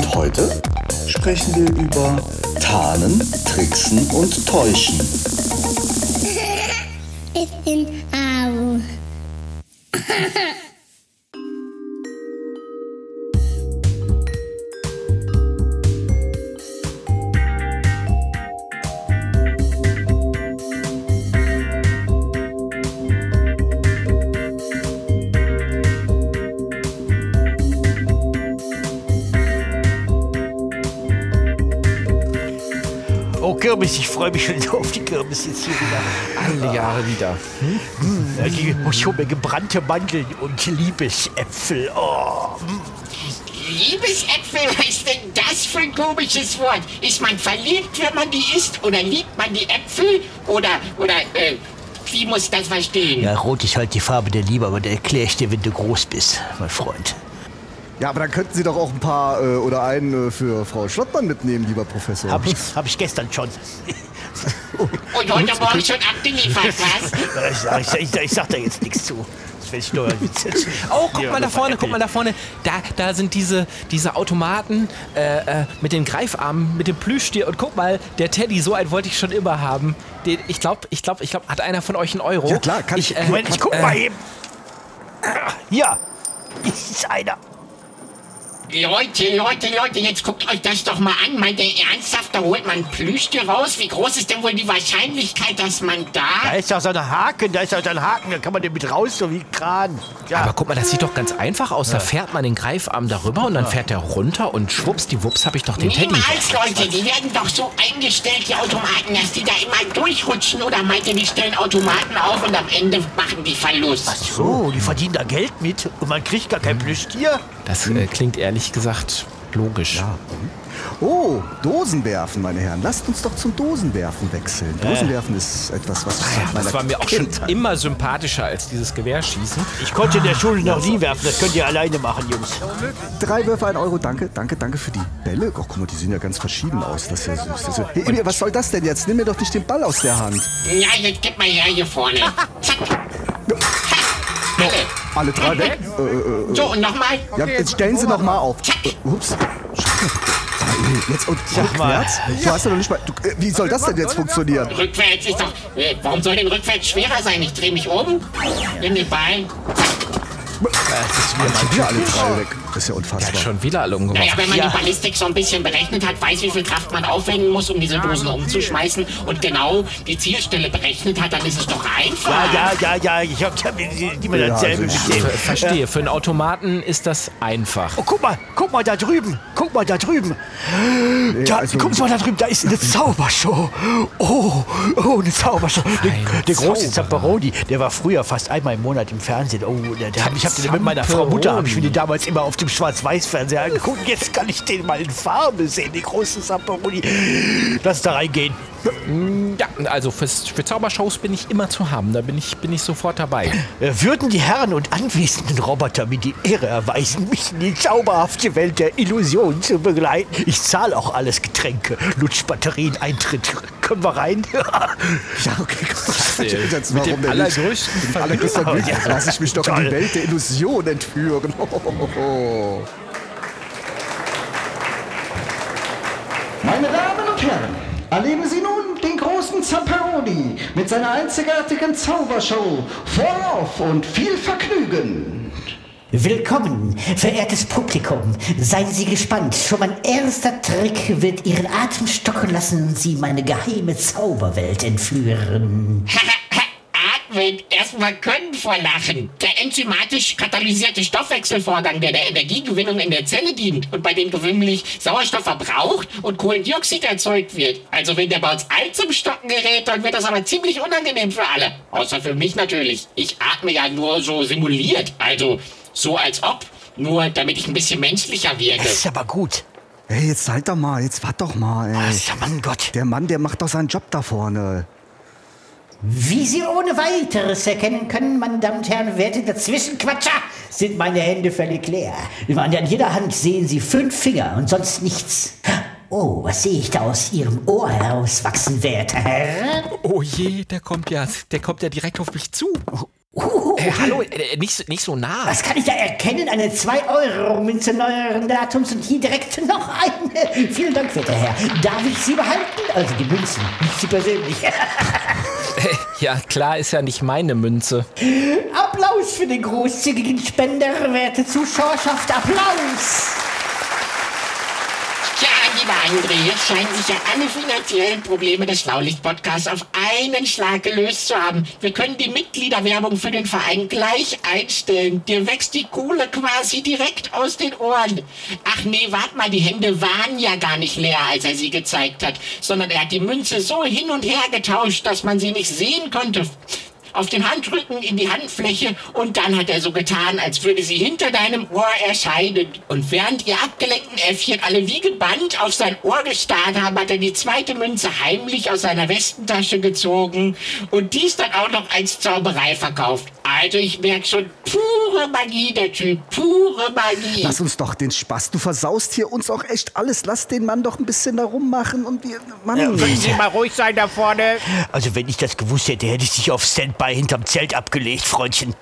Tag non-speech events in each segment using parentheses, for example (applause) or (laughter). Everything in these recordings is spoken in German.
Und heute sprechen wir über Tarnen, Tricksen und Täuschen. (laughs) Ich bin Au. Kirmes, ich freue mich schon auf die Kirmes jetzt hier wieder. Alle Jahre wieder. Die- Ich hole mir gebrannte Mandeln und Liebesäpfel. Oh. Liebesäpfel, was ist denn das für ein komisches Wort? Ist man verliebt, wenn man die isst? Oder liebt man die Äpfel? Oder, oder, äh, wie muss ich das verstehen? Ja, rot ist halt die Farbe der Liebe, aber da erkläre ich dir, wenn du groß bist, mein Freund. Ja, aber dann könnten Sie doch auch ein paar äh, oder einen äh, für Frau Schlottmann mitnehmen, lieber Professor. Hab ich, hab ich gestern schon. (laughs) Und heute Morgen schon abgeliefert, was? Ich, sag- ich, ich, ich sag da jetzt nichts zu. Oh, guck Ja, mal da vorne, guck mal da vorne. Da, da sind diese, diese Automaten äh, äh, mit den Greifarmen, mit dem Plüschtier. Und guck mal, der Teddy, so einen wollte ich schon immer haben. Den, ich glaube, ich glaube, ich glaube, hat einer von euch einen Euro? Ja, klar, kann ich. ich- Äh, Moment, ich guck äh, mal eben. Ah, Hier. Ist einer. Leute, Leute, Leute, jetzt guckt euch das doch mal an. Meint ihr ernsthaft, da holt man Plüschtier raus? Wie groß ist denn wohl die Wahrscheinlichkeit, dass man Da da... ist doch so ein Haken, da ist doch so ein Haken, da kann man den mit raus, so wie Kran. Ja. Aber guck mal, das sieht doch ganz einfach aus. Da fährt man den Greifarm darüber und dann fährt der runter und schwupps, die Wups, habe ich doch den Teddy. Niemals, Leute, die werden doch so eingestellt, die Automaten, dass die da immer durchrutschen. Oder meint ihr, die stellen Automaten auf und am Ende machen die Verlust? so, die verdienen da Geld mit und man kriegt gar kein Plüschtier. Das äh, klingt ehrlich gesagt logisch. Oh, Dosenwerfen, meine Herren. Lasst uns doch zum Dosenwerfen wechseln. Dosenwerfen ist etwas, was seit meiner Das war mir auch schon Kindheit- immer sympathischer als dieses Gewehrschießen. Ich konnte in der Schule noch nie werfen, das könnt ihr alleine machen, Jungs. Drei Würfe, ein Euro. Danke, danke, danke für die Bälle. Oh, guck mal, die sehen ja ganz verschieden aus. Das ist ja süß. Ist ja hey, Emil, was soll das denn jetzt? Nimm mir doch nicht den Ball aus der Hand. Ja, jetzt gib mal her hier vorne. Zack. Alle. Alle drei weg. Äh, äh, äh, So, und nochmal. ja, jetzt stellen Sie noch mal auf. Zack. Äh, ups. Jetzt und mal. rückwärts? Du hast ja noch nicht mal. Du, äh, wie soll das denn jetzt funktionieren? Rückwärts ist doch. Äh, warum soll denn rückwärts schwerer sein? Ich drehe mich um, nimm den Ball. Jetzt sind wir alle drei weg. Das ist ja unfassbar. hat schon wieder alle umgebracht. Naja, wenn man Ja. die Ballistik so ein bisschen berechnet hat, weiß, wie viel Kraft man aufwenden muss, um diese Dosen umzuschmeißen und genau die Zielstelle berechnet hat, dann ist es doch einfach. Ja, ja, ja, ja, ich hab hab immer Ja, dasselbe also. Ver verstehe, für einen Automaten ist das einfach. Oh, guck mal, guck mal da drüben, guck mal da drüben. Da, also- guck mal da drüben, da ist eine Zaubershow. Oh, oh, eine Zaubershow. Der, Ein der große. Zamperoni, der war früher fast einmal im Monat im Fernsehen. Oh, der, der, ich habe den mit meiner Frau Mutter, habe ich mir den damals immer auf dem Schwarz-Weiß-Fernseher angeguckt. Jetzt kann ich den mal in Farbe sehen, den großen Zamperoni. Lass da reingehen. Ja, also fürs, für Zaubershows bin ich immer zu haben. Da bin ich, bin ich sofort dabei. Äh, Würden die Herren und anwesenden Roboter mir die Ehre erweisen, mich in die zauberhafte Welt der Illusion zu begleiten? Ich zahle auch alles Getränke, Lutschbatterien, Eintritt. Können wir rein? (laughs) Ja, okay, komm. Äh, Jetzt, mit warum dem allergrößten? Mit allergrößten Vergnügen. Ja. Lass ich mich doch in die Toll. Welt der Illusion entführen. Oh. (laughs) Meine Damen und Herren, erleben Sie nun den großen Zamperoni mit seiner einzigartigen Zaubershow. Vorlauf und viel Vergnügen. Willkommen, verehrtes Publikum. Seien Sie gespannt. Schon mein erster Trick wird Ihren Atem stocken lassen und Sie in meine geheime Zauberwelt entführen. (laughs) Atmen, erstmal können vor Lachen. Der enzymatisch katalysierte Stoffwechselvorgang, der der Energiegewinnung in der Zelle dient und bei dem gewöhnlich Sauerstoff verbraucht und Kohlendioxid erzeugt wird. Also wenn der bei uns all zum Stocken gerät, dann wird das aber ziemlich unangenehm für alle. Außer für mich natürlich. Ich atme ja nur so simuliert, also so als ob. Nur damit ich ein bisschen menschlicher wirke. Das ist aber gut. Ey, jetzt halt doch mal, jetzt wart doch mal, ey. Ja, Mann Gott. Der Mann, der macht doch seinen Job da vorne. Wie Sie ohne weiteres erkennen können, meine Damen und Herren, werte Dazwischenquatscher, sind meine Hände völlig leer. An jeder Hand sehen Sie fünf Finger und sonst nichts. Oh, was sehe ich da aus Ihrem Ohr herauswachsen, werter Herr? Oh je, der kommt ja, der kommt ja direkt auf mich zu. Äh, hallo, äh, nicht, so- nicht so nah. Was kann ich da erkennen? Eine 2-Euro-Münze neueren Datums und hier direkt noch eine. (laughs) Vielen Dank, werter Herr. Darf ich sie behalten? Also die Münzen, nicht Sie persönlich. (laughs) Ja, klar, ist ja nicht meine Münze. Applaus für den großzügigen Spender, werte Zuschauerschaft. Applaus! Lieber André, jetzt scheinen sich ja alle finanziellen Probleme des Schlaulicht-Podcasts auf einen Schlag gelöst zu haben. Wir können die Mitgliederwerbung für den Verein gleich einstellen. Dir wächst die Kohle quasi direkt aus den Ohren. Ach nee, wart mal, die Hände waren ja gar nicht leer, als er sie gezeigt hat, sondern er hat die Münze so hin und her getauscht, dass man sie nicht sehen konnte. Auf den Handrücken in die Handfläche und dann hat er so getan, als würde sie hinter deinem Ohr erscheinen. Und während ihr abgelenkten Äffchen alle wie gebannt auf sein Ohr gestarrt haben, hat er die zweite Münze heimlich aus seiner Westentasche gezogen und dies dann auch noch als Zauberei verkauft. Also ich merke schon, pure Magie, der Typ, pure Magie. Lass uns doch den Spaß. Du versaust hier uns auch echt alles. Lass den Mann doch ein bisschen da rummachen und wir. Mann. Können Sie mal ruhig sein da vorne. Also wenn ich das gewusst hätte, hätte ich dich auf Standby hinterm Zelt abgelegt, Freundchen.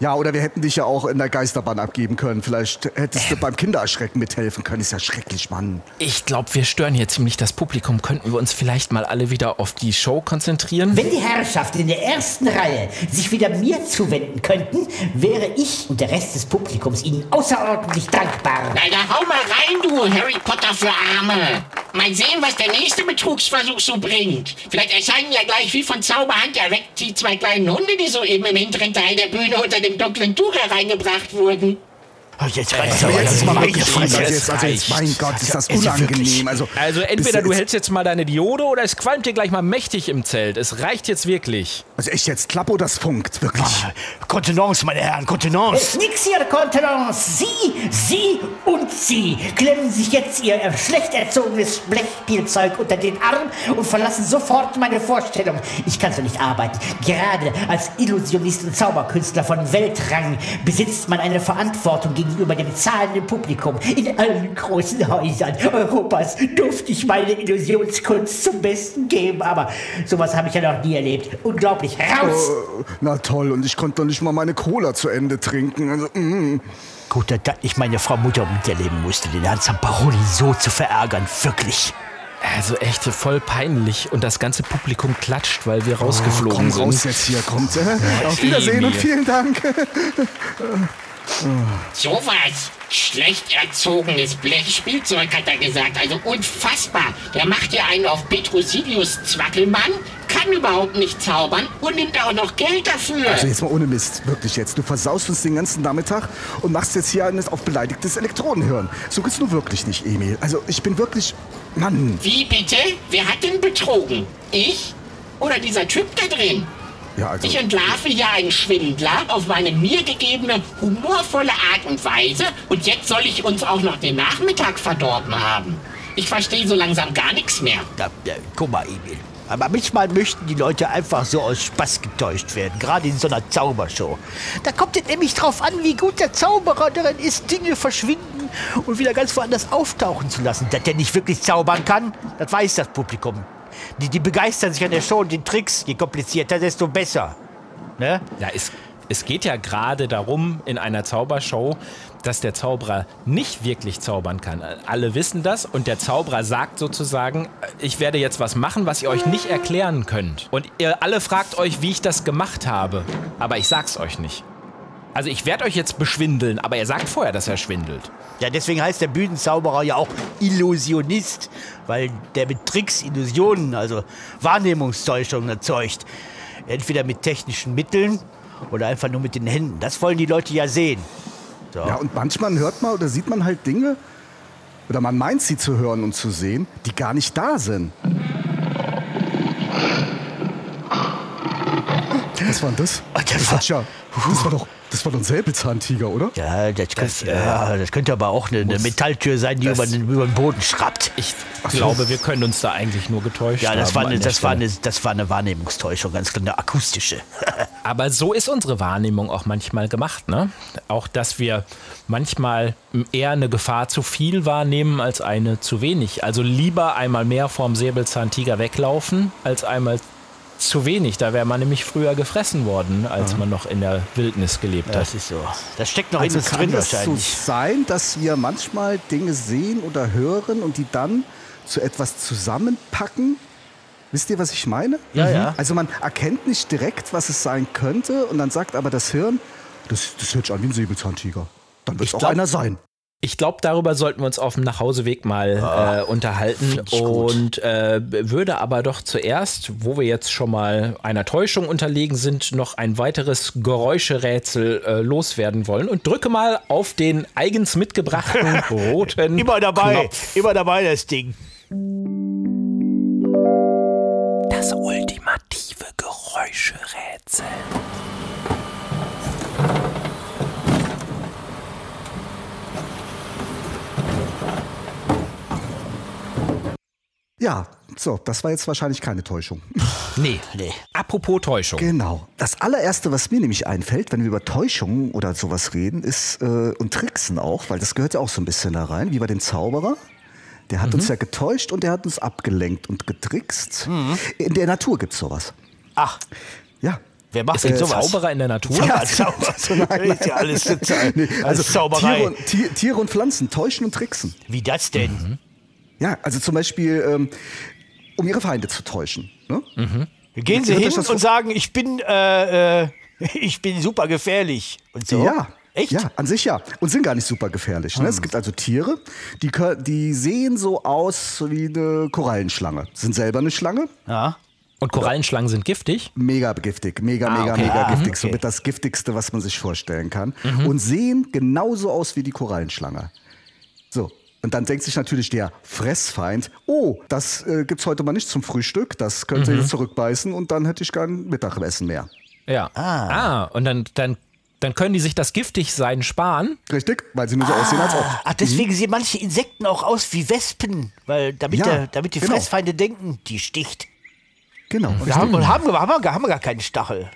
Ja, oder wir hätten dich ja auch in der Geisterbahn abgeben können. Vielleicht hättest du beim Kindererschrecken mithelfen können. Ist ja schrecklich, Mann. Ich glaube, wir stören hier ziemlich das Publikum. Könnten wir uns vielleicht mal alle wieder auf die Show konzentrieren? Wenn die Herrschaften in der ersten Reihe sich wieder mir zuwenden könnten, wäre ich und der Rest des Publikums ihnen außerordentlich dankbar. Na, da hau mal rein, du Harry Potter für Arme. Mal sehen, was der nächste Betrugsversuch so bringt. Vielleicht erscheinen ja gleich wie von Zauberhand erweckt die zwei kleinen Hunde, die soeben im hinteren Teil der Bühne unter dem dunklen Tuch hereingebracht wurden. Oh, jetzt reicht's Aber aber. jetzt ist mal wirklich Fresse. also jetzt, also jetzt, mein Gott, ist das unangenehm. Also, Also entweder du hältst jetzt mal deine Diode oder es qualmt dir gleich mal mächtig im Zelt. Es reicht jetzt wirklich. Also echt jetzt Klappo, das funkt, wirklich. Kontenance, meine Herren, Kontenance. Nix hier, Kontenance. Sie, Sie und Sie klemmen sich jetzt Ihr äh, schlecht erzogenes Blechspielzeug unter den Arm und verlassen sofort meine Vorstellung. Ich kann so nicht arbeiten. Gerade als Illusionist und Zauberkünstler von Weltrang besitzt man eine Verantwortung gegenüber dem zahlenden Publikum. In allen großen Häusern Europas durfte ich meine Illusionskunst zum Besten geben, aber sowas habe ich ja noch nie erlebt. Unglaublich. Raus! Äh, Na toll, und ich konnte doch nicht mal meine Cola zu Ende trinken. Also, mm. Gut, dass das nicht meine Frau Mutter miterleben musste, den Herrn Zamparoni so zu verärgern. Wirklich. Also echt voll peinlich. Und das ganze Publikum klatscht, weil wir rausgeflogen Oh, komm raus sind. jetzt hier, kommt. Äh, auf Wiedersehen und Emil. vielen Dank. Sowas. Schlecht erzogenes Blechspielzeug, hat er gesagt. Also unfassbar. Der macht ja einen auf Petrosilius Zwackelmann, kann überhaupt nicht zaubern und nimmt auch noch Geld dafür. Also jetzt mal ohne Mist, wirklich jetzt. Du versaust uns den ganzen Nachmittag und machst jetzt hier eines auf beleidigtes Elektronenhören. So geht's nur wirklich nicht, Emil. Also ich bin wirklich... Mann. Wie bitte? Wer hat denn betrogen? Ich? Oder dieser Typ da drin? Ja, also... Ich entlarve hier einen Schwindler auf meine mir gegebene, humorvolle Art und Weise und jetzt soll ich uns auch noch den Nachmittag verdorben haben. Ich verstehe so langsam gar nichts mehr. Da, ja, guck mal, Emil. Aber manchmal möchten die Leute einfach so aus Spaß getäuscht werden, gerade in so einer Zaubershow. Da kommt es nämlich drauf an, wie gut der Zauberer darin ist, Dinge verschwinden und wieder ganz woanders auftauchen zu lassen. Dass der nicht wirklich zaubern kann, das weiß das Publikum. Die, die begeistern sich an der Show und den Tricks. Je komplizierter, desto besser. Ne? Ja, es, es geht ja gerade darum in einer Zaubershow, dass der Zauberer nicht wirklich zaubern kann. Alle wissen das und der Zauberer sagt sozusagen, ich werde jetzt was machen, was ihr euch nicht erklären könnt. Und ihr alle fragt euch, wie ich das gemacht habe. Aber ich sag's euch nicht. Also ich werde euch jetzt beschwindeln, aber er sagt vorher, dass er schwindelt. Ja, deswegen heißt der Bühnenzauberer ja auch Illusionist, weil der mit Tricks Illusionen, also Wahrnehmungstäuschungen erzeugt. Entweder mit technischen Mitteln oder einfach nur mit den Händen. Das wollen die Leute ja sehen. So. Ja, und manchmal hört man oder sieht man halt Dinge, oder man meint sie zu hören und zu sehen, die gar nicht da sind. Was war denn das? Ah, das das, war- ja, das war doch, das war doch ein Säbelzahntiger, oder? Ja, das, könnte, ja, das könnte aber auch eine, eine Metalltür sein, die über den, über den Boden schrappt. Ich glaube, wir können uns da eigentlich nur getäuscht Ja, das haben war, an eine, das, war eine, das war eine Wahrnehmungstäuschung, ganz klar, eine akustische. (laughs) Aber so ist unsere Wahrnehmung auch manchmal gemacht, ne? Auch, dass wir manchmal eher eine Gefahr zu viel wahrnehmen als eine zu wenig. Also lieber einmal mehr vorm Säbelzahntiger weglaufen, als einmal zu wenig. Da wäre man nämlich früher gefressen worden, als man noch in der Wildnis gelebt hat. Das ist so. Das steckt noch Also in uns kann drin das so wahrscheinlich. sein, dass wir manchmal Dinge sehen oder hören und die dann zu etwas zusammenpacken? Wisst ihr, was ich meine? Ja, ja. Also man erkennt nicht direkt, was es sein könnte und dann sagt aber das Hirn, das, das hört sich an wie ein Säbelzahntiger. Dann wird es auch glaub- einer sein. Ich glaube, darüber sollten wir uns auf dem Nachhauseweg mal äh, unterhalten und äh, würde aber doch zuerst, wo wir jetzt schon mal einer Täuschung unterlegen sind, noch ein weiteres Geräuscherätsel äh, loswerden wollen und drücke mal auf den eigens mitgebrachten (laughs) roten Immer dabei, Knopf. immer dabei das Ding. Das ultimative Geräuscherätsel. Ja, so, das war jetzt wahrscheinlich keine Täuschung. (laughs) Nee, nee. Apropos Täuschung. Genau. Das allererste, was mir nämlich einfällt, wenn wir über Täuschungen oder sowas reden, ist äh, und Tricksen auch, weil das gehört ja auch so ein bisschen da rein, wie bei dem Zauberer. Der hat uns ja getäuscht und der hat uns abgelenkt und getrickst. In der Natur gibt's sowas. Ach, Ja. wer macht denn ein sowas? Zauberer in der Natur? Ja, Zauber. ist ja (laughs) alles, (laughs) Nee, alles also Zauberei. Tiere und, Tier, Tiere und Pflanzen täuschen und tricksen. Wie das denn? Ja, also zum Beispiel, ähm, um ihre Feinde zu täuschen. Ne? Gehen Sie hin und sagen, ich bin, äh, äh, (laughs) ich bin super gefährlich. Und so. Ja. Echt? Ja, an sich ja. Und sind gar nicht super gefährlich. Ne? Es gibt also Tiere, die, die sehen so aus wie eine Korallenschlange. Sind selber eine Schlange. Ja. Und Korallenschlangen sind giftig? Mega giftig, mega, Ah, mega, okay. mega Ah, giftig. okay. Somit das giftigste, was man sich vorstellen kann. Und sehen genauso aus wie die Korallenschlange. So. Und dann denkt sich natürlich der Fressfeind, oh, das äh, gibt's heute mal nicht zum Frühstück, das könnte jetzt zurückbeißen und dann hätte ich kein Mittagessen mehr. Ja. Ah, und dann, dann, dann können die sich das Giftigsein sparen. Richtig? Weil sie nur so aussehen als ob. Ach, deswegen sehen manche Insekten auch aus wie Wespen, weil damit, Ja, der, damit die genau. Fressfeinde denken, die sticht. Genau. Und haben, und haben, wir- haben, wir, haben wir gar keinen Stachel.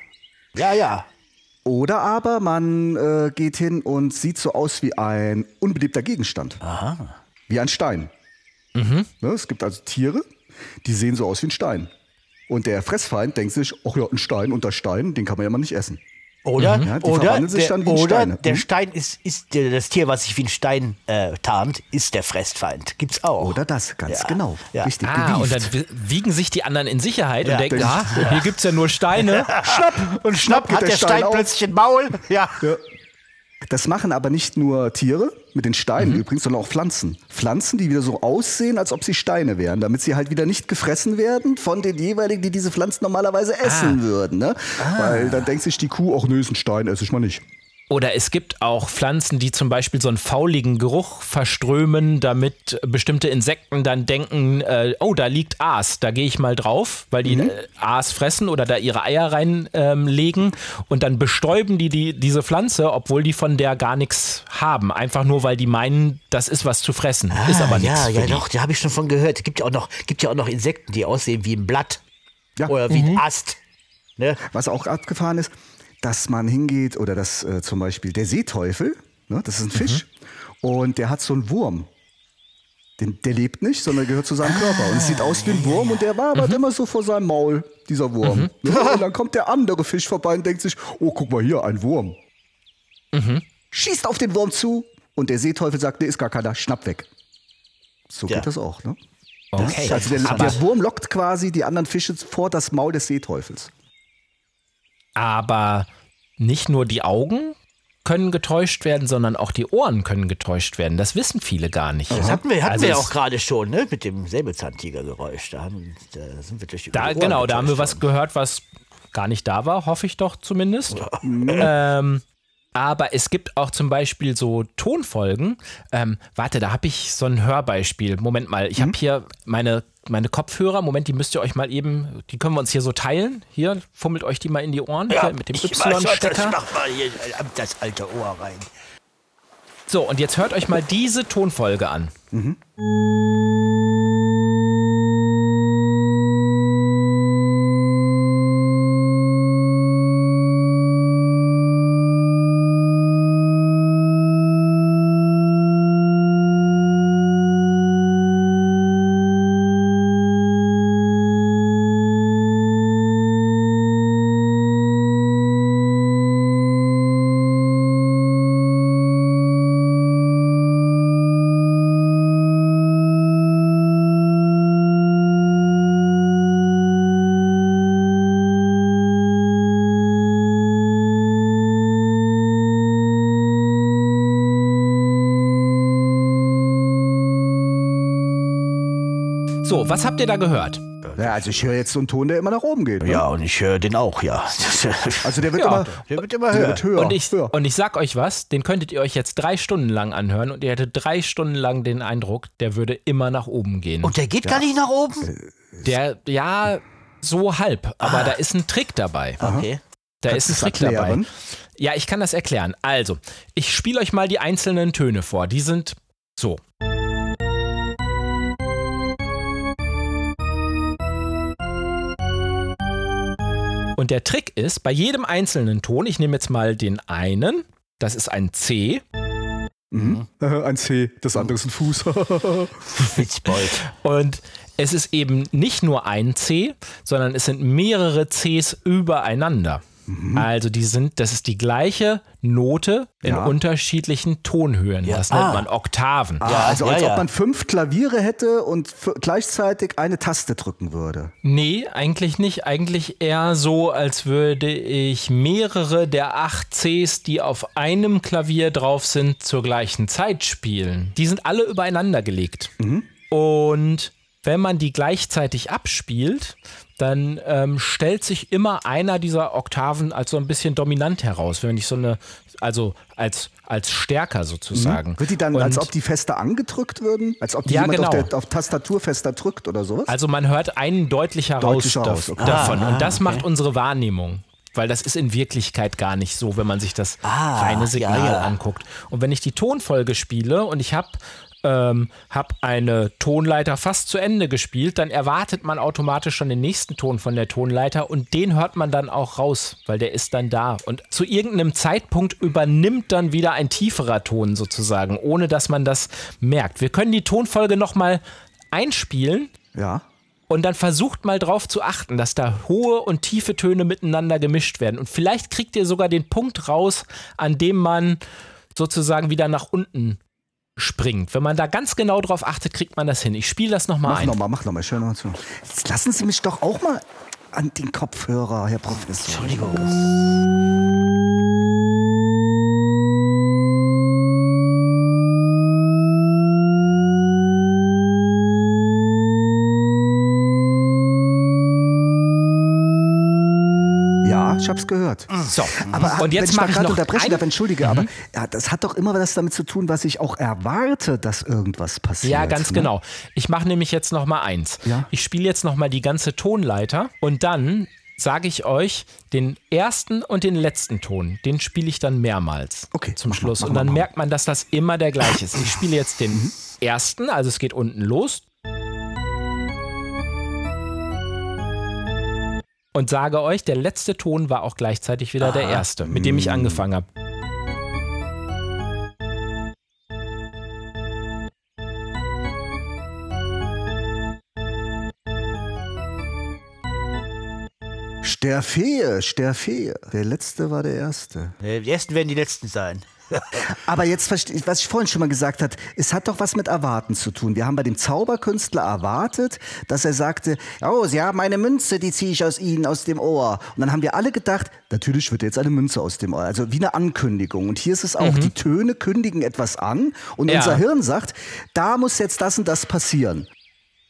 Ja, ja. Oder aber man äh, geht hin und sieht so aus wie ein unbeliebter Gegenstand. Aha. Wie ein Stein. Ne, es gibt also Tiere, die sehen so aus wie ein Stein. Und der Fressfeind denkt sich, ach ja, ein Stein und der Stein, den kann man ja mal nicht essen. Oder, Ja, die oder, der, dann wie in oder der Hm? Stein ist, ist der, das Tier, was sich wie ein Stein äh, tarnt, ist der Fressfeind. Gibt's auch. Oder das, ganz Ja. genau. Ja. Richtig Ah, und dann wi- wiegen sich die anderen in Sicherheit Ja, und denken, denk- ah, hier gibt es ja nur Steine. (laughs) Schnapp! Und schnapp geht Hat der Stein, auf. plötzlich ein Maul? Ja. Das machen aber nicht nur Tiere, mit den Steinen Mhm. übrigens, sondern auch Pflanzen. Pflanzen, die wieder so aussehen, als ob sie Steine wären, damit sie halt wieder nicht gefressen werden von den jeweiligen, die diese Pflanzen normalerweise essen würden. Ne? Weil dann denkt sich die Kuh, ach nö, ist ein Stein, esse ich mal nicht. Oder es gibt auch Pflanzen, die zum Beispiel so einen fauligen Geruch verströmen, damit bestimmte Insekten dann denken, äh, oh, da liegt Aas, da gehe ich mal drauf, weil die äh, Aas fressen oder da ihre Eier reinlegen ähm, legen. und dann bestäuben die, die diese Pflanze, obwohl die von der gar nichts haben. Einfach nur, weil die meinen, das ist was zu fressen. ist aber nichts. Ah, Ja, ja, die. doch, da habe ich schon von gehört. Es gibt ja auch noch, gibt ja auch noch Insekten, die aussehen wie ein Blatt Ja. oder wie ein Ast. Ne? Was auch abgefahren ist, dass man hingeht, oder dass äh, zum Beispiel der Seeteufel, ne, das ist ein Fisch, und der hat so einen Wurm. Den, der lebt nicht, sondern gehört zu seinem Körper. Und es sieht aus wie ein Wurm und der wabert immer so vor seinem Maul, dieser Wurm. Ne? Und dann kommt der andere Fisch vorbei und denkt sich, oh, guck mal hier, ein Wurm. Schießt auf den Wurm zu und der Seeteufel sagt, nee, ist gar keiner, schnapp weg. So Ja. geht das auch, ne? Okay. Also der, der Wurm lockt quasi die anderen Fische vor das Maul des Seeteufels. Aber nicht nur die Augen können getäuscht werden, sondern auch die Ohren können getäuscht werden. Das wissen viele gar nicht. Das hatten wir, hatten Also wir ja auch gerade schon, ne? Mit dem Säbelzahntigergeräusch. Da, haben, da sind wir durch die Da, Ohren genau, da haben wir was gehört, was gar nicht da war, hoffe ich doch zumindest. Ähm, Aber es gibt auch zum Beispiel so Tonfolgen. Ähm, warte, da habe ich so ein Hörbeispiel. Moment mal, ich habe hier meine, meine Kopfhörer. Moment, die müsst ihr euch mal eben, die können wir uns hier so teilen. Hier, fummelt euch die mal in die Ohren hier mit dem Y-Stecker. mach mal hier äh, das alte Ohr rein. So, und jetzt hört euch mal diese Tonfolge an. So, was habt ihr da gehört? Ja, also ich höre jetzt so einen Ton, der immer nach oben geht. Ne? Ja, und ich höre den auch, ja. (laughs) Also der wird Ja, immer, der wird immer der höher. wird höher. Und ich, höher. und ich sag euch was, den könntet ihr euch jetzt drei Stunden lang anhören und ihr hättet drei Stunden lang den Eindruck, der würde immer nach oben gehen. Und der geht gar nicht nach oben? der, ja, so halb, aber da ist ein Trick dabei. Okay. Da Kannst ist ein Trick erklären? dabei. Ja, ich kann das erklären. Also, ich spiele euch mal die einzelnen Töne vor. Die sind so. Und der Trick ist, bei jedem einzelnen Ton, ich nehme jetzt mal den einen, das ist ein C, Mhm. Ein C, das andere ist ein Fuß. (laughs) Witzbold. Und es ist eben nicht nur ein C, sondern es sind mehrere Cs übereinander. Also die sind, das ist die gleiche Note in Ja. unterschiedlichen Tonhöhen. Das nennt Ah. man Oktaven. ja, also ja, als ja. ob man fünf Klaviere hätte und gleichzeitig eine Taste drücken würde. Nee, eigentlich nicht. Eigentlich eher so, als würde ich mehrere der acht Cs, die auf einem Klavier drauf sind, zur gleichen Zeit spielen. Die sind alle übereinander gelegt. Und wenn man die gleichzeitig abspielt, dann ähm, stellt sich immer einer dieser Oktaven als so ein bisschen dominant heraus, wenn ich so eine, also als, als stärker sozusagen. Wird die dann, Und- als ob die fester angedrückt würden? Als ob die Ja, jemand genau. auf, der, auf Tastatur fester drückt oder sowas? Also man hört einen deutlicher, Deutlicher raus, raus, okay. davon. Ah, und das okay. macht unsere Wahrnehmung. Weil das ist in Wirklichkeit gar nicht so, wenn man sich das Ah, reine Signal ja, ja. anguckt. Und wenn ich die Tonfolge spiele und ich habe ähm, hab eine Tonleiter fast zu Ende gespielt, dann erwartet man automatisch schon den nächsten Ton von der Tonleiter und den hört man dann auch raus, weil der ist dann da. Und zu irgendeinem Zeitpunkt übernimmt dann wieder ein tieferer Ton sozusagen, ohne dass man das merkt. Wir können die Tonfolge nochmal einspielen. ja. Und dann versucht mal drauf zu achten, dass da hohe und tiefe Töne miteinander gemischt werden. Und vielleicht kriegt ihr sogar den Punkt raus, an dem man sozusagen wieder nach unten springt. Wenn man da ganz genau drauf achtet, kriegt man das hin. Ich spiele das nochmal Mach ein. nochmal, mach nochmal, höre nochmal zu. Jetzt lassen Sie mich doch auch mal an den Kopfhörer, Herr Professor. Entschuldigung. Ja, ich hab's gehört. So, Aber und wenn jetzt ich mache mal ich gerade unterbrechen darf, entschuldige, aber ja, das hat doch immer was damit zu tun, was ich auch erwarte, dass irgendwas passiert. Ja, ganz ne? genau. Ich mache nämlich jetzt noch mal eins. Ja. Ich spiele jetzt noch mal die ganze Tonleiter und dann sage ich euch den ersten und den letzten Ton. Den spiele ich dann mehrmals Okay, zum mal, Schluss. mach und mal, dann mal. merkt man, dass das immer der gleiche ist. Ich spiele jetzt den Mhm. ersten, also es geht unten los. Und sage euch, der letzte Ton war auch gleichzeitig wieder der erste, mit dem ich angefangen habe. Sterfehe, Sterfehe. Der letzte war der erste. Äh, Die ersten werden die letzten sein. (laughs) Aber jetzt, was ich vorhin schon mal gesagt hat, es hat doch was mit Erwarten zu tun. Wir haben bei dem Zauberkünstler erwartet, dass er sagte, oh, Sie haben eine Münze, die ziehe ich aus Ihnen, aus dem Ohr. Und dann haben wir alle gedacht, natürlich wird jetzt eine Münze aus dem Ohr. Also wie eine Ankündigung. Und hier ist es auch, die Töne kündigen etwas an und Ja. unser Hirn sagt, da muss jetzt das und das passieren.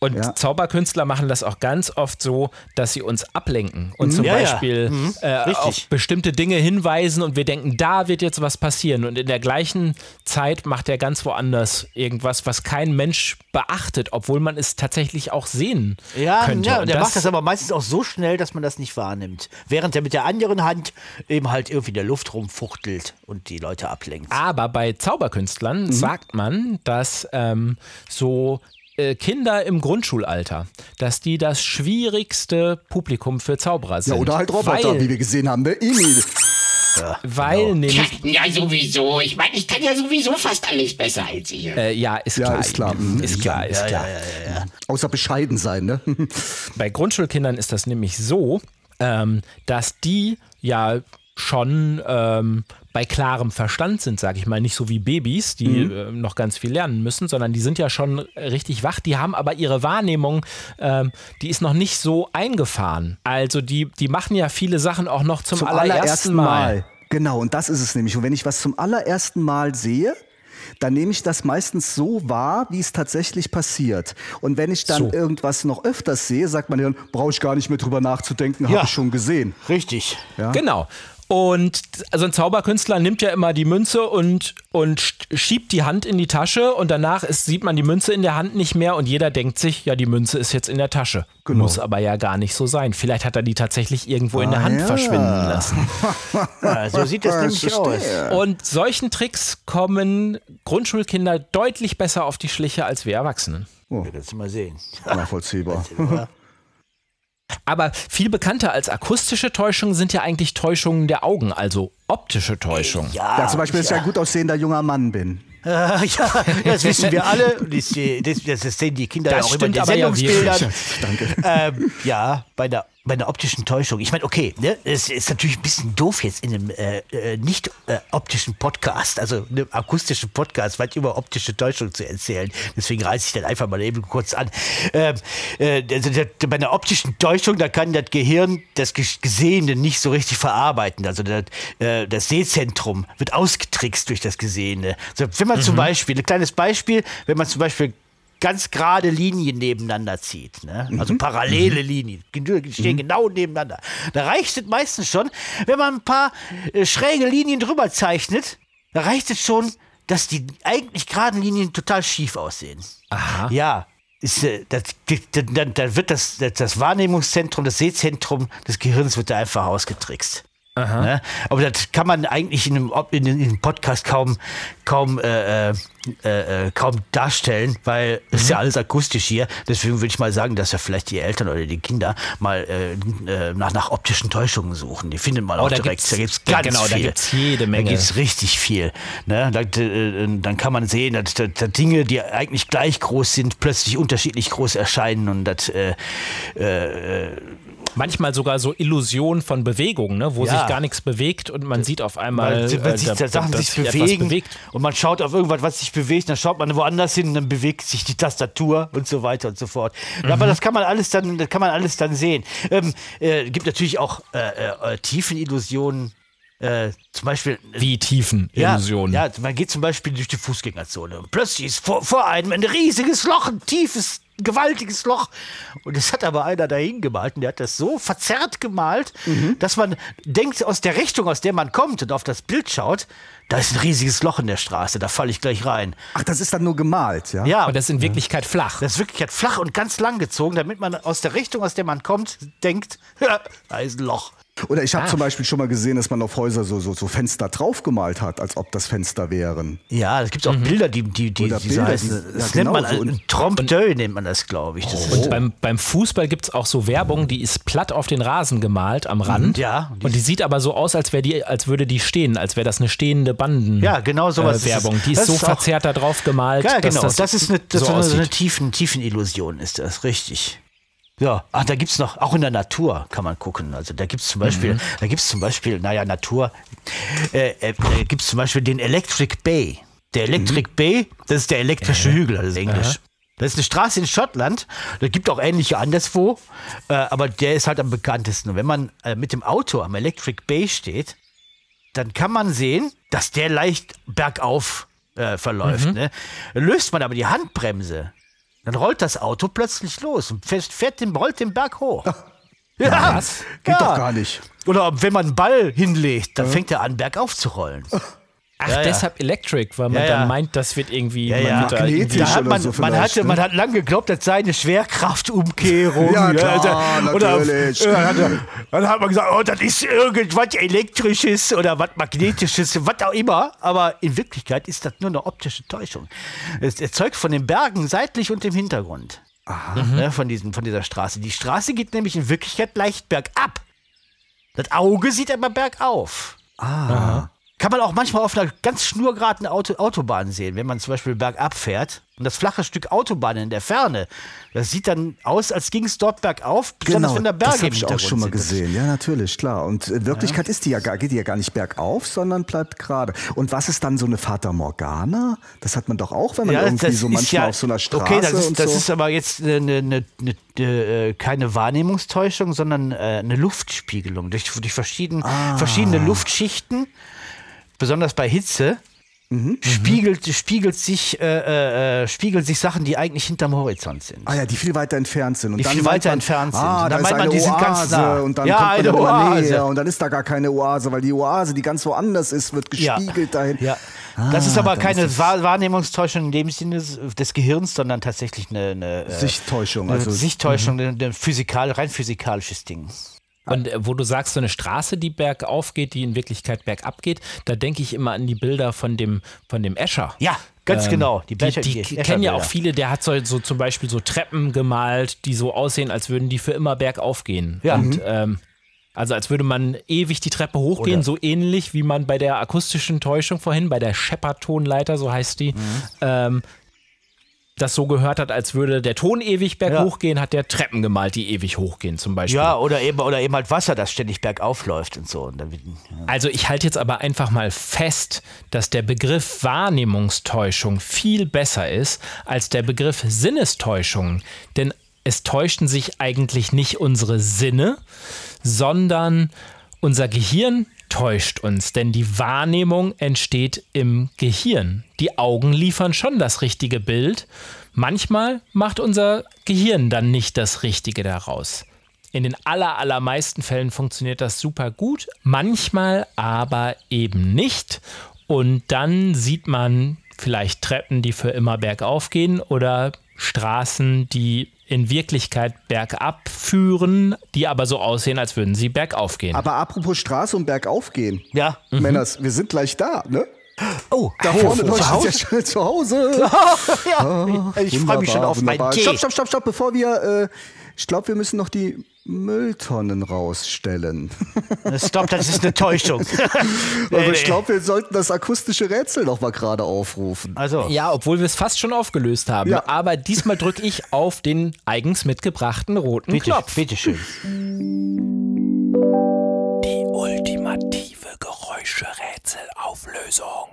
Und Ja. Zauberkünstler machen das auch ganz oft so, dass sie uns ablenken und zum Ja, ja. Beispiel Mhm. äh, auf bestimmte Dinge hinweisen und wir denken, da wird jetzt was passieren. Und in der gleichen Zeit macht er ganz woanders irgendwas, was kein Mensch beachtet, obwohl man es tatsächlich auch sehen Ja, könnte. ja Und der macht das aber meistens auch so schnell, dass man das nicht wahrnimmt. Während er mit der anderen Hand eben halt irgendwie in der Luft rumfuchtelt und die Leute ablenkt. Aber bei Zauberkünstlern sagt man, dass ähm, so Kinder im Grundschulalter, dass die das schwierigste Publikum für Zauberer sind. Ja, oder halt Roboter, weil, wie wir gesehen haben, ne? Emil. weil Tja, nämlich ja, sowieso. Ich meine, ich kann ja sowieso fast alles besser als ihr. äh, ja, ist Ja, klar. ist klar. Mhm. Ist klar, ist klar. Außer bescheiden sein, ne? (laughs) Bei Grundschulkindern ist das nämlich so, ähm, dass die ja schon ähm, bei klarem Verstand sind, sage ich mal, nicht so wie Babys, die äh, noch ganz viel lernen müssen, sondern die sind ja schon richtig wach, die haben aber ihre Wahrnehmung, ähm, die ist noch nicht so eingefahren. Also die, die machen ja viele Sachen auch noch zum, Zum allerersten Mal. Genau, und das ist es nämlich. Und wenn ich was zum allerersten Mal sehe, dann nehme ich das meistens so wahr, wie es tatsächlich passiert. Und wenn ich dann So. irgendwas noch öfters sehe, sagt man dann, brauche ich gar nicht mehr drüber nachzudenken, Ja. habe ich schon gesehen. Richtig. Ja? Genau. Und also ein Zauberkünstler nimmt ja immer die Münze und, und sch- schiebt die Hand in die Tasche und danach ist, sieht man die Münze in der Hand nicht mehr und jeder denkt sich, ja, die Münze ist jetzt in der Tasche. Genau. Muss aber ja gar nicht so sein. Vielleicht hat er die tatsächlich irgendwo in der Ah, Hand ja. verschwinden lassen. (laughs) Ja, so sieht das nämlich aus. Und solchen Tricks kommen Grundschulkinder deutlich besser auf die Schliche als wir Erwachsenen. Wir können es mal sehen. Nachvollziehbar. Aber viel bekannter als akustische Täuschungen sind ja eigentlich Täuschungen der Augen, also optische Täuschungen. Ja, zum Beispiel, dass ich ein gut aussehender junger Mann bin. Äh, (laughs) ja, das wissen wir alle. Das, das, das sehen die Kinder Das ja auch immer in stimmt den aber ja Sendungsbildern. (laughs) Danke. ähm, ja, bei der, bei der optischen Täuschung. Ich meine, okay, ne, es ist natürlich ein bisschen doof jetzt in einem äh, äh, nicht äh, optischen Podcast, also einem akustischen Podcast, weit über optische Täuschung zu erzählen. Deswegen reiße ich dann einfach mal eben kurz an. Ähm, äh, also bei einer optischen Täuschung, da kann das Gehirn das Ges- Gesehene nicht so richtig verarbeiten. Also das, äh, das Sehzentrum wird ausgetrickst durch das Gesehene. Also wenn man zum Beispiel, ein kleines Beispiel, wenn man zum Beispiel ganz gerade Linien nebeneinander zieht, ne? also parallele Linien, die stehen genau nebeneinander. Da reicht es meistens schon, wenn man ein paar äh, schräge Linien drüber zeichnet, da reicht es schon, dass die eigentlich geraden Linien total schief aussehen. Aha. Ja. Ist, äh, das, dann, dann wird das, das, das Wahrnehmungszentrum, das Sehzentrum des Gehirns wird da einfach ausgetrickst. Ne? Aber das kann man eigentlich in einem, in einem in einem Podcast kaum, kaum, äh, äh, äh, kaum darstellen, weil es ist ja alles akustisch hier. Deswegen würde ich mal sagen, dass ja vielleicht die Eltern oder die Kinder mal äh, äh, nach, nach optischen Täuschungen suchen. Die findet man Oh, auch da direkt. gibt's- da gibt's ja, ganz genau, da viel. gibt's jede Menge. Da gibt's richtig viel. Ne? Da, äh, dann kann man sehen, dass, dass, dass Dinge, die eigentlich gleich groß sind, plötzlich unterschiedlich groß erscheinen und das äh, Manchmal sogar so Illusionen von Bewegung, ne? wo Ja. sich gar nichts bewegt und man sieht auf einmal, Weil äh, sich da- da Sachen sich bewegen bewegt. und man schaut auf irgendwas, was sich bewegt, dann schaut man woanders hin, dann bewegt sich die Tastatur und so weiter und so fort. Mhm. Aber das kann man alles dann, das kann man alles dann sehen. Ähm, äh, gibt natürlich auch äh, äh, Tiefenillusionen. Äh, zum Beispiel Wie Tiefenillusionen. Ja, ja, man geht zum Beispiel durch die Fußgängerzone und plötzlich ist vor, vor einem ein riesiges Loch, ein tiefes, gewaltiges Loch. Und es hat aber einer dahin gemalt und der hat das so verzerrt gemalt, dass man denkt, aus der Richtung, aus der man kommt und auf das Bild schaut, da ist ein riesiges Loch in der Straße, da falle ich gleich rein. Ach, das ist dann nur gemalt, ja? Ja, Aber das ist in Wirklichkeit flach. das ist wirklich halt flach und ganz lang gezogen, damit man aus der Richtung, aus der man kommt, denkt, (laughs) da ist ein Loch. Oder ich habe Ah. zum Beispiel schon mal gesehen, dass man auf Häuser so, so, so Fenster draufgemalt hat, als ob das Fenster wären. Ja, es gibt auch Bilder, die, die, die, Oder die Bilder, heißen, die- das ja, nennt man genau so. ein Trompe-d'œil, nennt man das, glaube ich. Das ist Und beim, beim Fußball gibt es auch so Werbung, die ist platt auf den Rasen gemalt am Rand. Mhm. Ja, die Und die sieht aber so aus, als, die, als würde die stehen, als wäre das eine stehende Banden. Ja, genau sowas Äh. Werbung. Die ist Das so ist auch- verzerrt da drauf gemalt. Ja, dass genau. das, Das, ist eine, das so so eine, so eine tiefen, tiefen Illusion, ist das, richtig. Ja, ach, da gibt's noch, auch in der Natur kann man gucken. Also da gibt's zum Beispiel, da gibt's zum Beispiel, naja, Natur, äh, äh, da gibt's zum Beispiel den Electric Bay. Der Electric Bay, das ist der elektrische Hügel, das ist Englisch. Das ist eine Straße in Schottland. Da gibt auch ähnliche anderswo, äh, aber der ist halt am bekanntesten. Und wenn man äh, mit dem Auto am Electric Bay steht, dann kann man sehen, dass der leicht bergauf äh, verläuft. Ne? Löst man aber die Handbremse, Dann rollt das Auto plötzlich los und fährt, fährt den, rollt den Berg hoch. (laughs) Ja, Geht doch gar nicht. Oder wenn man einen Ball hinlegt, dann fängt er an, bergauf zu rollen. Ach, Ja, ja. deshalb Electric, weil man Ja, ja. dann meint, das wird irgendwie. Ja, ja. da hat man, so man, hatte, ne? man hat lange geglaubt, das sei eine Schwerkraftumkehrung. (laughs) Ja, klar, oder, natürlich. Oder, dann, hat dann hat man gesagt, oh, das ist irgendwas Elektrisches oder was Magnetisches, was auch immer. Aber in Wirklichkeit ist das nur eine optische Täuschung. Es erzeugt von den Bergen seitlich und im Hintergrund. Ne, von, diesem, von dieser Straße. Die Straße geht nämlich in Wirklichkeit leicht bergab. Das Auge sieht aber bergauf. Ah. Kann man auch manchmal auf einer ganz schnurgeraden Auto Autobahn sehen, wenn man zum Beispiel bergab fährt und das flache Stück Autobahn in der Ferne, das sieht dann aus, als ging es dort bergauf, besonders Genau, wenn da Berge das habe ich auch schon mal sind. Gesehen. Ja, natürlich, klar. Und in Wirklichkeit ist die ja gar, geht die ja gar nicht bergauf, sondern bleibt gerade. Und was ist dann so eine Fata Morgana? Das hat man doch auch, wenn man irgendwie so manchmal auf so einer Straße Okay, das, ist, und das so. ist aber jetzt eine, eine, eine, eine, äh, keine Wahrnehmungstäuschung, sondern äh, eine Luftspiegelung durch, durch verschieden, Ah. verschiedene Luftschichten, besonders bei Hitze. Mhm. Spiegelt, spiegelt, sich, äh, äh, spiegelt sich Sachen, die eigentlich hinterm Horizont sind. Ah ja, die viel weiter entfernt sind. Und Die viel weiter man, entfernt sind. Ah, Und da dann ist meint man, die sind ganz Oase nah. und dann Ja, kommt eine Oase. näher und dann ist da gar keine Oase, weil die Oase, die ganz woanders ist, wird Ja. gespiegelt dahin. Ja. Das ist Ah, aber keine ist Wahrnehmungstäuschung in dem Sinne des Gehirns, sondern tatsächlich eine, eine äh, Sichttäuschung. Eine Also, Sichttäuschung, ein ein physikal, rein physikalisches Ding. Und äh, wo du sagst, so eine Straße, die bergauf geht, die in Wirklichkeit bergab geht, da denke ich immer an die Bilder von dem, von dem Escher. Ja, ganz Ähm, genau. Die, Becher- die, die kennen ja auch viele, der hat so, so zum Beispiel so Treppen gemalt, die so aussehen, als würden die für immer bergauf gehen. Ja. Und Mhm. ähm, also als würde man ewig die Treppe hochgehen, Oder- so ähnlich wie man bei der akustischen Täuschung vorhin, bei der Shepard-Tonleiter, so heißt die, Mhm. ähm, das so gehört hat, als würde der Ton ewig berghoch Ja. gehen, hat der Treppen gemalt, die ewig hochgehen zum Beispiel. Ja, oder eben, oder eben halt Wasser, das ständig bergauf läuft und so. Und dann, ja. Also ich halte jetzt aber einfach mal fest, dass der Begriff Wahrnehmungstäuschung viel besser ist als der Begriff Sinnestäuschung. Denn es täuschten sich eigentlich nicht unsere Sinne, sondern unser Gehirn täuscht uns, denn die Wahrnehmung entsteht im Gehirn. Die Augen liefern schon das richtige Bild. Manchmal macht unser Gehirn dann nicht das Richtige daraus. In den aller, allermeisten Fällen funktioniert das super gut, manchmal aber eben nicht. Und dann sieht man vielleicht Treppen, die für immer bergauf gehen oder Straßen, die in Wirklichkeit bergab führen, die aber so aussehen, als würden sie bergauf gehen. aber apropos Straße und bergauf gehen. ja. Männers, wir sind gleich da, ne? Oh, Da vorne zu Hause? ja schon zu Hause. (laughs) ja, ich freue mich schon auf meinen. Tee. Stopp, stopp, stopp, stopp, bevor wir, äh, ich glaube, wir müssen noch die Mülltonnen rausstellen. (laughs) Stopp, das ist eine Täuschung. (laughs) Aber Nee, ich glaube, wir sollten das akustische Rätsel noch mal gerade aufrufen. Also, Ja, obwohl wir es fast schon aufgelöst haben. Ja. Aber diesmal drücke ich auf den eigens mitgebrachten roten bitte, Knopf. bitteschön. Die ultimative Geräuscherätselauflösung.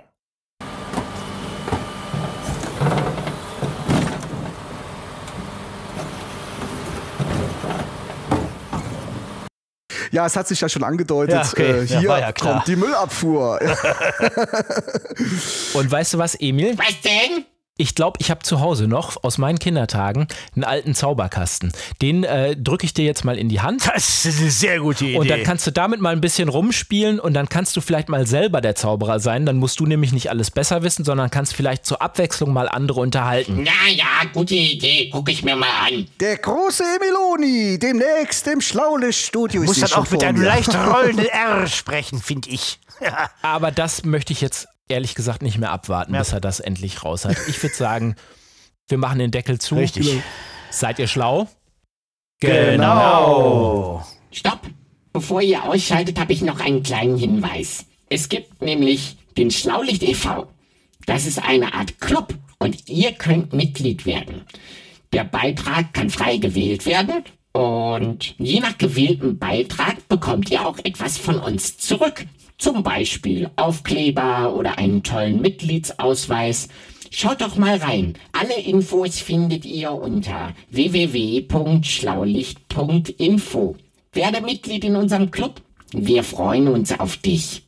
Ja, es hat sich ja schon angedeutet. Ja, okay. äh, hier ja kommt die Müllabfuhr. (laughs) (laughs) Und weißt du was, Emil? Was denn? Ich glaube, ich habe zu Hause noch aus meinen Kindertagen einen alten Zauberkasten. Den äh, drücke ich dir jetzt mal in die Hand. Das ist eine sehr gute Idee. Und dann kannst du damit mal ein bisschen rumspielen und dann kannst du vielleicht mal selber der Zauberer sein. Dann musst du nämlich nicht alles besser wissen, sondern kannst vielleicht zur Abwechslung mal andere unterhalten. Ja, ja, gute Idee. Guck ich mir mal an. Der große Emiloni, demnächst im Schlaulichtstudio. muss ist dann auch mit einem leicht (laughs) rollenden R sprechen, finde ich. (laughs) Aber das möchte ich jetzt ehrlich gesagt nicht mehr abwarten, Ja. bis er das endlich raus hat. Ich würde sagen, (laughs) wir machen den Deckel zu. Richtig. Seid ihr schlau? Genau. Stopp! Bevor ihr ausschaltet, habe ich noch einen kleinen Hinweis. Es gibt nämlich den Schlaulicht e.V. Das ist eine Art Club und ihr könnt Mitglied werden. Der Beitrag kann frei gewählt werden und je nach gewähltem Beitrag bekommt ihr auch etwas von uns zurück. Zum Beispiel Aufkleber oder einen tollen Mitgliedsausweis. Schaut doch mal rein. Alle Infos findet ihr unter www.schlaulicht.info. Werde Mitglied in unserem Club. Wir freuen uns auf dich.